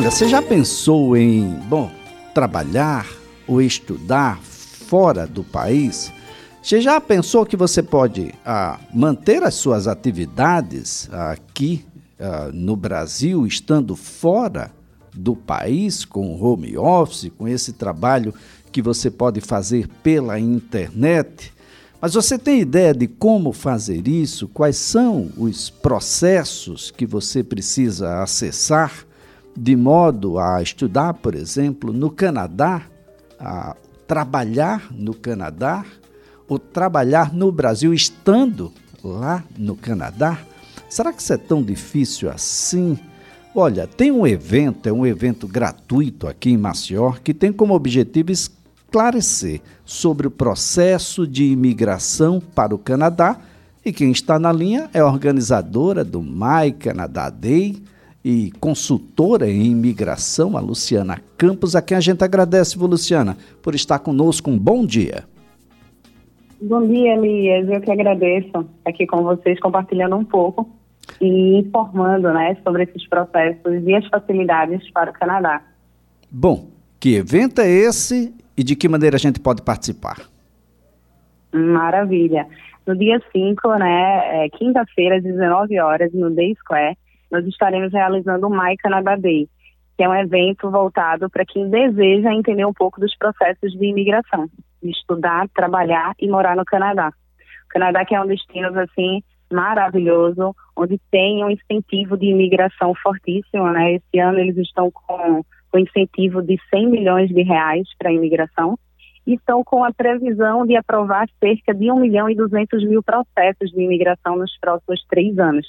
Olha, você já pensou em, bom, trabalhar ou estudar fora do país? Você já pensou que você pode ah, manter as suas atividades aqui ah, no Brasil, estando fora do país, com home office, com esse trabalho que você pode fazer pela internet? Mas você tem ideia de como fazer isso? Quais são os processos que você precisa acessar de modo a estudar, por exemplo, no Canadá, a trabalhar no Canadá, ou trabalhar no Brasil estando lá no Canadá? Será que isso é tão difícil assim? Olha, tem um evento, é um evento gratuito aqui em Maceió, que tem como objetivo esclarecer sobre o processo de imigração para o Canadá. E quem está na linha é a organizadora do My Canada Day e consultora em imigração, a Luciana Campos, a quem a gente agradece, viu, Luciana, por estar conosco. Um bom dia. Bom dia, Elias. Eu que agradeço aqui com vocês, compartilhando um pouco e informando né, sobre esses processos e as facilidades para o Canadá. Bom, que evento é esse e de que maneira a gente pode participar? Maravilha. No dia 5, né, é, quinta-feira, às 19 horas, no Day Square, nós estaremos realizando o My Canada Day, que é um evento voltado para quem deseja entender um pouco dos processos de imigração, estudar, trabalhar e morar no Canadá. O Canadá que é um destino assim maravilhoso, onde tem um incentivo de imigração fortíssimo, né? Esse ano eles estão com com incentivo de 100 milhões de reais para a imigração e estão com a previsão de aprovar cerca de 1 milhão e 200 mil processos de imigração nos próximos três anos.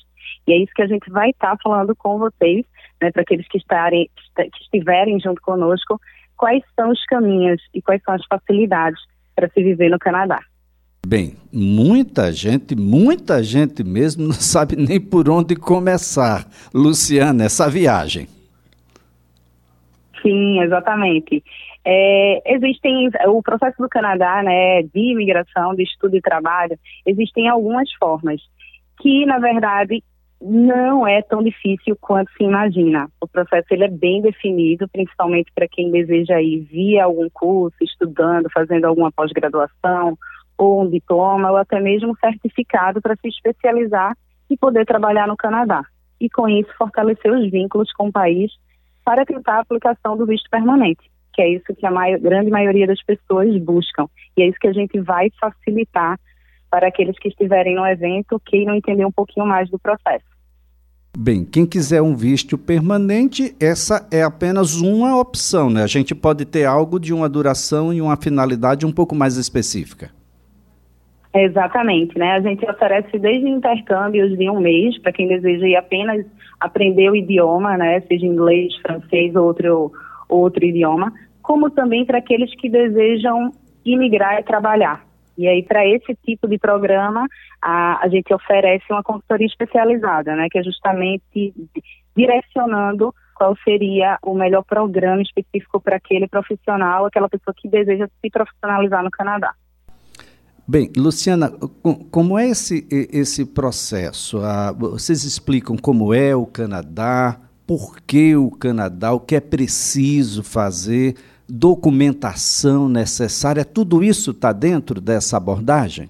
E é isso que a gente vai estar falando com vocês, né, para aqueles que, estarem, que estiverem junto conosco, quais são os caminhos e quais são as facilidades para se viver no Canadá. Bem, muita gente, muita gente mesmo não sabe nem por onde começar, Luciana, essa viagem. Sim, exatamente. É, existem o processo do Canadá, né, de imigração, de estudo e trabalho, existem algumas formas que, na verdade, não é tão difícil quanto se imagina. O processo ele é bem definido, principalmente para quem deseja ir via algum curso, estudando, fazendo alguma pós-graduação ou um diploma ou até mesmo um certificado para se especializar e poder trabalhar no Canadá. E com isso fortalecer os vínculos com o país para tentar a aplicação do visto permanente, que é isso que a maior, grande maioria das pessoas buscam. E é isso que a gente vai facilitar para aqueles que estiverem no evento, queiram entender um pouquinho mais do processo. Bem, quem quiser um visto permanente, essa é apenas uma opção, né? A gente pode ter algo de uma duração e uma finalidade um pouco mais específica. Exatamente, né? A gente oferece desde intercâmbios de um mês para quem deseja ir apenas aprender o idioma, né? Seja inglês, francês ou outro, outro idioma, como também para aqueles que desejam imigrar e trabalhar. E aí, para esse tipo de programa, a, a gente oferece uma consultoria especializada, né? Que é justamente direcionando qual seria o melhor programa específico para aquele profissional, aquela pessoa que deseja se profissionalizar no Canadá. Bem, Luciana, como é esse, esse processo? Vocês explicam como é o Canadá, por que o Canadá, o que é preciso fazer, documentação necessária, tudo isso está dentro dessa abordagem?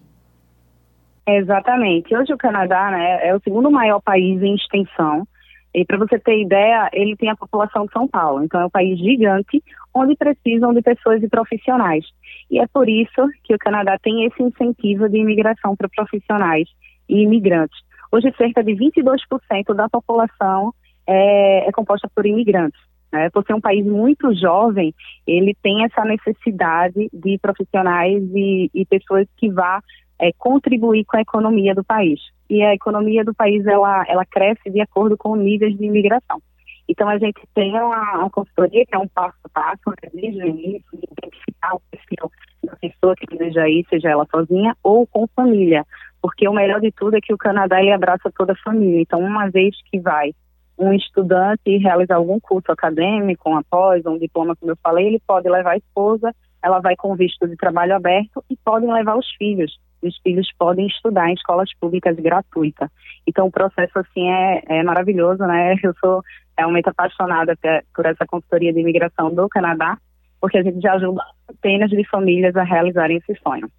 Exatamente. Hoje o Canadá né, é o segundo maior país em extensão. E para você ter ideia, ele tem a população de São Paulo. Então é um país gigante, onde precisam de pessoas e profissionais. E é por isso que o Canadá tem esse incentivo de imigração para profissionais e imigrantes. Hoje, cerca de 22% da população é, é, composta por imigrantes. Né? Por ser um país muito jovem, ele tem essa necessidade de profissionais e, e pessoas que vá é, contribuir com a economia do país. E a economia do país ela, ela cresce de acordo com níveis de imigração. Então, a gente tem uma, uma consultoria que é um passo a passo, né, desde o início, de identificar o perfil da pessoa que deseja ir, seja ela sozinha ou com família. Porque o melhor de tudo é que o Canadá ele abraça toda a família. Então, uma vez que vai um estudante realizar algum curso acadêmico, um após, um diploma, como eu falei, ele pode levar a esposa, ela vai com visto de trabalho aberto e podem levar os filhos. os filhos podem estudar em escolas públicas gratuitas. Então, o processo, assim, é, é maravilhoso, né? Eu sou realmente apaixonada por essa consultoria de imigração do Canadá, porque a gente já ajuda centenas de famílias a realizarem esse sonho.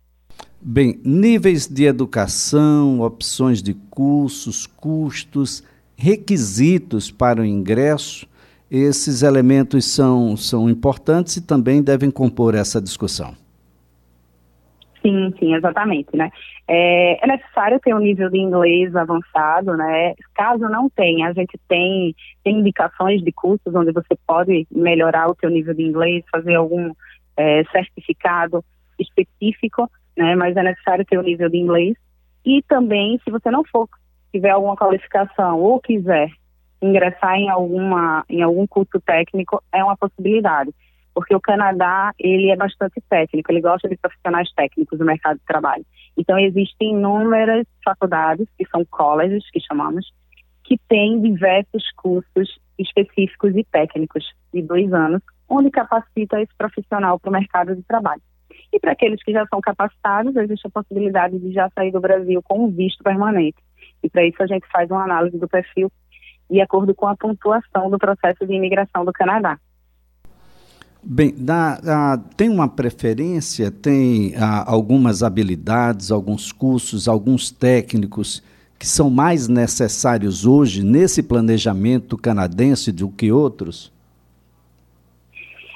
Bem, níveis de educação, opções de cursos, custos, requisitos para o ingresso, esses elementos são, são importantes e também devem compor essa discussão. Sim, sim, exatamente, né? É, é, necessário ter um nível de inglês avançado, né? Caso não tenha, a gente tem, tem indicações de cursos onde você pode melhorar o seu nível de inglês, fazer algum é, certificado específico, né? Mas é necessário ter um nível de inglês. E também, se você não for, tiver alguma qualificação ou quiser ingressar em alguma em algum curso técnico, é uma possibilidade porque o Canadá ele é bastante técnico, ele gosta de profissionais técnicos no mercado de trabalho. Então existem inúmeras faculdades que são colleges que chamamos que têm diversos cursos específicos e técnicos de dois anos, onde capacita esse profissional para o mercado de trabalho. E para aqueles que já são capacitados, existe a possibilidade de já sair do Brasil com um visto permanente. E para isso a gente faz uma análise do perfil de acordo com a pontuação do processo de imigração do Canadá. Bem, tem uma preferência, tem ah, algumas habilidades, alguns cursos, alguns técnicos que são mais necessários hoje nesse planejamento canadense do que outros?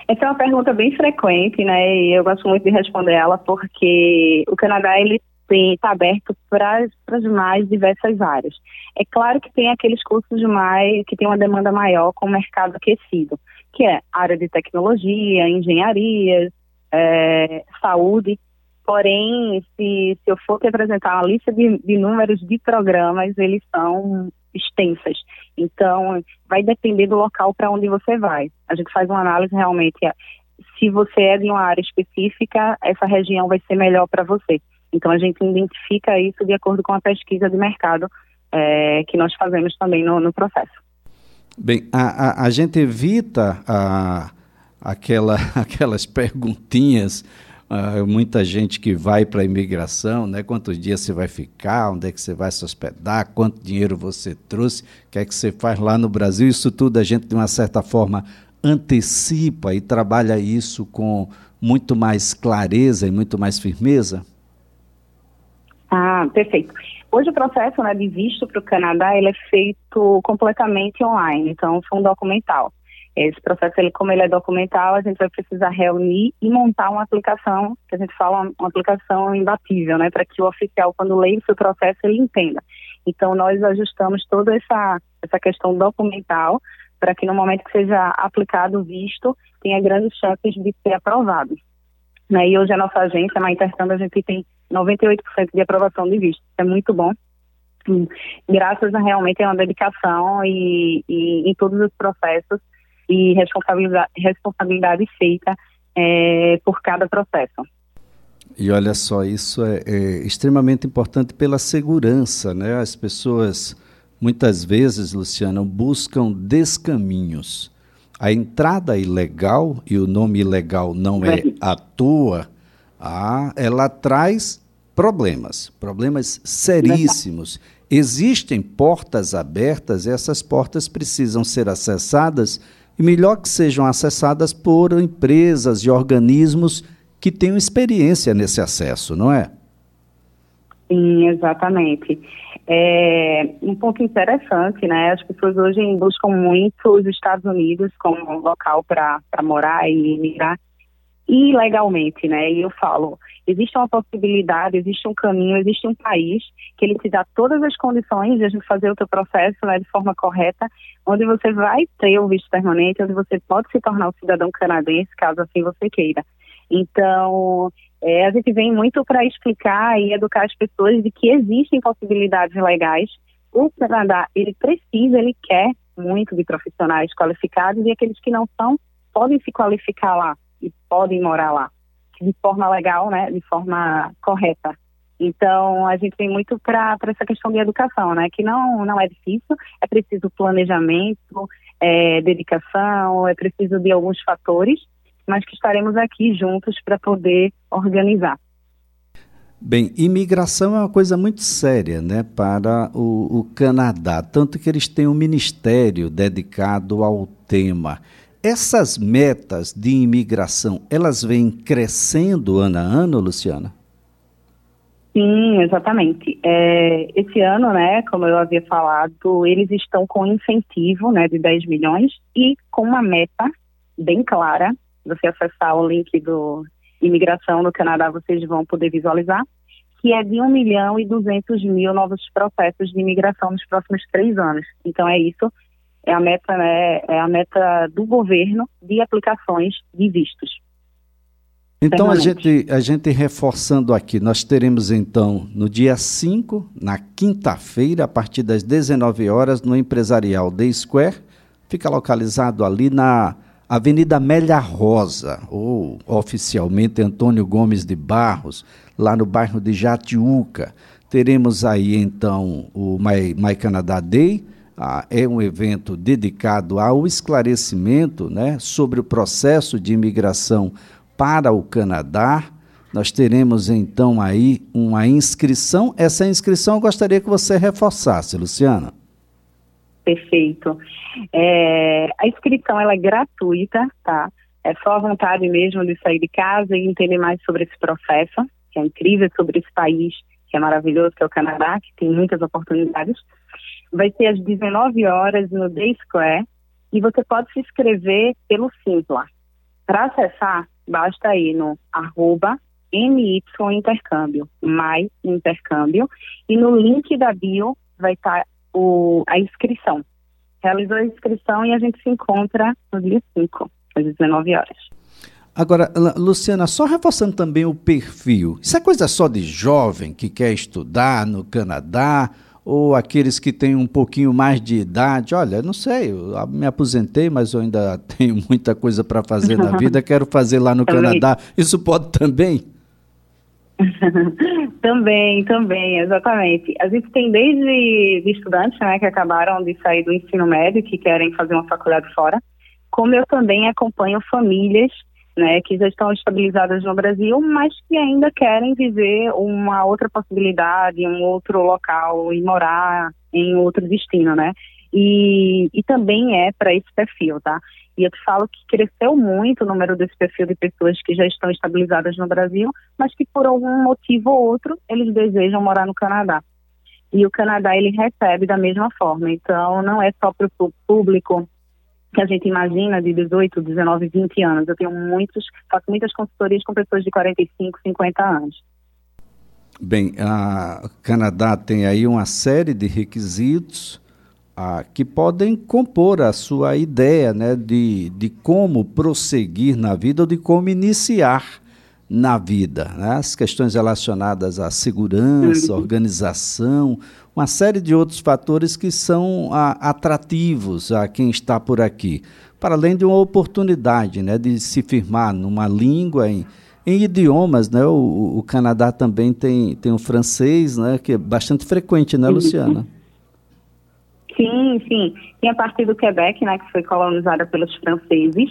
Essa é uma pergunta bem frequente, né? E eu gosto muito de responder ela porque o Canadá ele está aberto para as mais diversas áreas. É claro que tem aqueles cursos mais que tem uma demanda maior com o mercado aquecido que é área de tecnologia, engenharia, é, saúde. Porém, se, se eu for te apresentar uma lista de, de números de programas, eles são extensas. Então, vai depender do local para onde você vai. A gente faz uma análise realmente. Se você é de uma área específica, essa região vai ser melhor para você. Então, a gente identifica isso de acordo com a pesquisa de mercado é, que nós fazemos também no, no processo. Bem, a, a, a gente evita a, aquela, aquelas perguntinhas, uh, muita gente que vai para a imigração, né? Quantos dias você vai ficar, onde é que você vai se hospedar, quanto dinheiro você trouxe, o que é que você faz lá no Brasil, isso tudo a gente, de uma certa forma, antecipa e trabalha isso com muito mais clareza e muito mais firmeza? Ah, perfeito. Hoje o processo né, de visto para o Canadá ele é feito completamente online, então foi um documental. Esse processo, ele, como ele é documental, a gente vai precisar reunir e montar uma aplicação, que a gente fala uma aplicação imbatível, né, para que o oficial, quando leia o seu processo, ele entenda. Então, nós ajustamos toda essa, essa questão documental para que no momento que seja aplicado o visto, tenha grandes chances de ser aprovado. Né? E hoje a nossa agência, na Intercâmbio, a gente tem 98% de aprovação de visto. É muito bom. Graças a realmente a uma dedicação e, e em todos os processos e responsabilidade, responsabilidade feita é, por cada processo. E olha só, isso é, é, extremamente importante pela segurança, né? As pessoas muitas vezes, Luciana, buscam descaminhos. A entrada ilegal, e o nome ilegal não é à toa, ah, ela traz problemas, problemas seríssimos. Existem portas abertas, e essas portas precisam ser acessadas, e melhor que sejam acessadas por empresas e organismos que tenham experiência nesse acesso, não é? Sim, exatamente. É um ponto interessante, né? As pessoas hoje buscam muito os Estados Unidos como local para morar e migrar ilegalmente, né? E eu falo, existe uma possibilidade, existe um caminho, existe um país que ele te dá todas as condições de a gente fazer o teu processo né, de forma correta, onde você vai ter o visto permanente, onde você pode se tornar um cidadão canadense, caso assim você queira. Então, é, a gente vem muito para explicar e educar as pessoas de que existem possibilidades legais. O Canadá, ele precisa, ele quer muito de profissionais qualificados e aqueles que não são podem se qualificar lá e podem morar lá de forma legal, né, de forma correta. Então, a gente vem muito para essa questão de educação, né, que não, não é difícil, é preciso planejamento, é, dedicação, é preciso de alguns fatores, mas que estaremos aqui juntos para poder organizar. Bem, imigração é uma coisa muito séria né, para o, o Canadá, tanto que eles têm um ministério dedicado ao tema. Essas metas de imigração, elas vêm crescendo ano a ano, Luciana? Sim, exatamente. É, esse ano, né, como eu havia falado, eles estão com incentivo né, de 10 milhões e com uma meta bem clara. Você acessar o link do Imigração no Canadá, vocês vão poder visualizar, que é de 1 milhão e 200 mil novos processos de imigração nos próximos três anos. Então é isso, é a meta, né, é a meta do governo de aplicações de vistos. Então, a gente, a gente reforçando aqui, nós teremos então no dia 5, na quinta-feira, a partir das 19 horas, no Empresarial The Square, fica localizado ali na Avenida Amélia Rosa, ou oficialmente Antônio Gomes de Barros, lá no bairro de Jatiuca. Teremos aí então o My, My Canada Day, ah, é um evento dedicado ao esclarecimento né, sobre o processo de imigração para o Canadá. Nós teremos então aí uma inscrição. Essa inscrição eu gostaria que você reforçasse, Luciana. Perfeito. É, a inscrição ela é gratuita, tá? É só a vontade mesmo de sair de casa e entender mais sobre esse processo, que é incrível, sobre esse país que é maravilhoso, que é o Canadá, que tem muitas oportunidades. Vai ser às 19 horas no Day Square e você pode se inscrever pelo Simpla. Para acessar, basta ir no arroba MY Intercâmbio, My Intercâmbio, e no link da bio vai estar tá a inscrição. Realizou a inscrição e a gente se encontra no dia 5, às 19 horas. Agora, Luciana, só reforçando também o perfil. Isso é coisa só de jovem que quer estudar no Canadá ou aqueles que têm um pouquinho mais de idade, olha, não sei, eu me aposentei, mas eu ainda tenho muita coisa para fazer na vida, quero fazer lá no Canadá. Isso pode também? também, também, exatamente. A gente tem desde de estudantes né, que acabaram de sair do ensino médio, que querem fazer uma faculdade fora, como eu também acompanho famílias né, que já estão estabilizadas no Brasil, mas que ainda querem viver uma outra possibilidade, um outro local e morar em outro destino, né? E, e também é para esse perfil, tá? E eu te falo que cresceu muito o número desse perfil de pessoas que já estão estabilizadas no Brasil, mas que por algum motivo ou outro eles desejam morar no Canadá. E o Canadá ele recebe da mesma forma, então não é só para o público que a gente imagina de 18, 19, 20 anos. Eu tenho muitos, faço muitas consultorias com pessoas de 45, 50 anos. Bem, a Canadá tem aí uma série de requisitos ah, que podem compor a sua ideia né, de, de como prosseguir na vida ou de como iniciar na vida. Né? As questões relacionadas à segurança, uhum. organização, uma série de outros fatores que são a, atrativos a quem está por aqui. Para além de uma oportunidade né, de se firmar numa língua, em, em idiomas. Né? O, o, Canadá também tem, tem o francês, né, que é bastante frequente, né, Luciana? Sim, sim. Tem a partir do Quebec, né, que foi colonizada pelos franceses,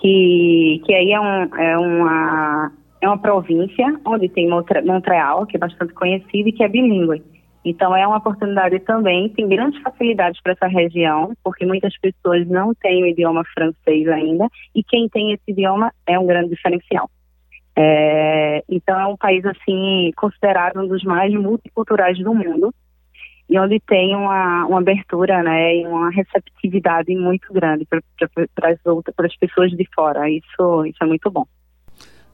que, que aí é, um, é uma é uma província onde tem Montreal, que é bastante conhecida e que é bilíngue. Então, é uma oportunidade também, tem grandes facilidades para essa região, porque muitas pessoas não têm o idioma francês ainda, e quem tem esse idioma é um grande diferencial. É, então, é um país, assim, considerado um dos mais multiculturais do mundo, e onde tem uma, uma abertura, né, e uma receptividade muito grande para as pessoas de fora. Isso, isso é muito bom.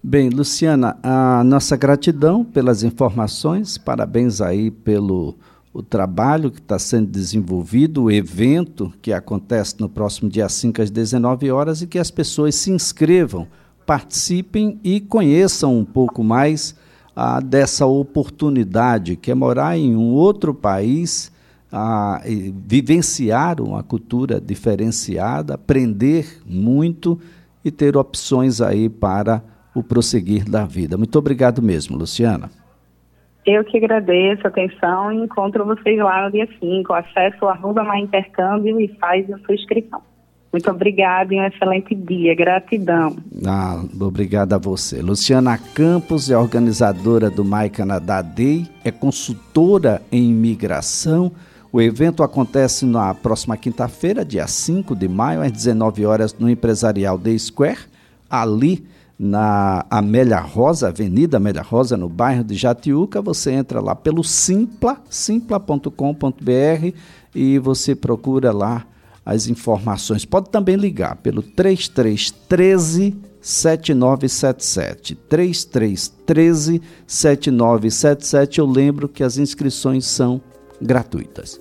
Bem, Luciana, a nossa gratidão pelas informações, parabéns aí pelo o trabalho que está sendo desenvolvido, o evento que acontece no próximo dia 5 às 19 horas e que as pessoas se inscrevam, participem e conheçam um pouco mais ah, dessa oportunidade que é morar em um outro país, ah, vivenciar uma cultura diferenciada, aprender muito e ter opções aí para o prosseguir da vida. Muito obrigado mesmo, Luciana. Eu que agradeço a atenção e encontro vocês lá no dia 5. Acesse o arroba intercâmbio e faz a sua inscrição. Muito obrigada e um excelente dia. Gratidão. Ah, obrigado a você. Luciana Campos é organizadora do My Canadá Day, é consultora em imigração. O evento acontece na próxima quinta-feira, dia 5 de maio, às 19 horas, no Empresarial Day Square, ali na Amélia Rosa, Avenida Amélia Rosa, no bairro de Jatiuca. Você entra lá pelo simpla, simpla.com.br e você procura lá as informações. Pode também ligar pelo 3313 7977. 3313 7977. Eu lembro que as inscrições são gratuitas.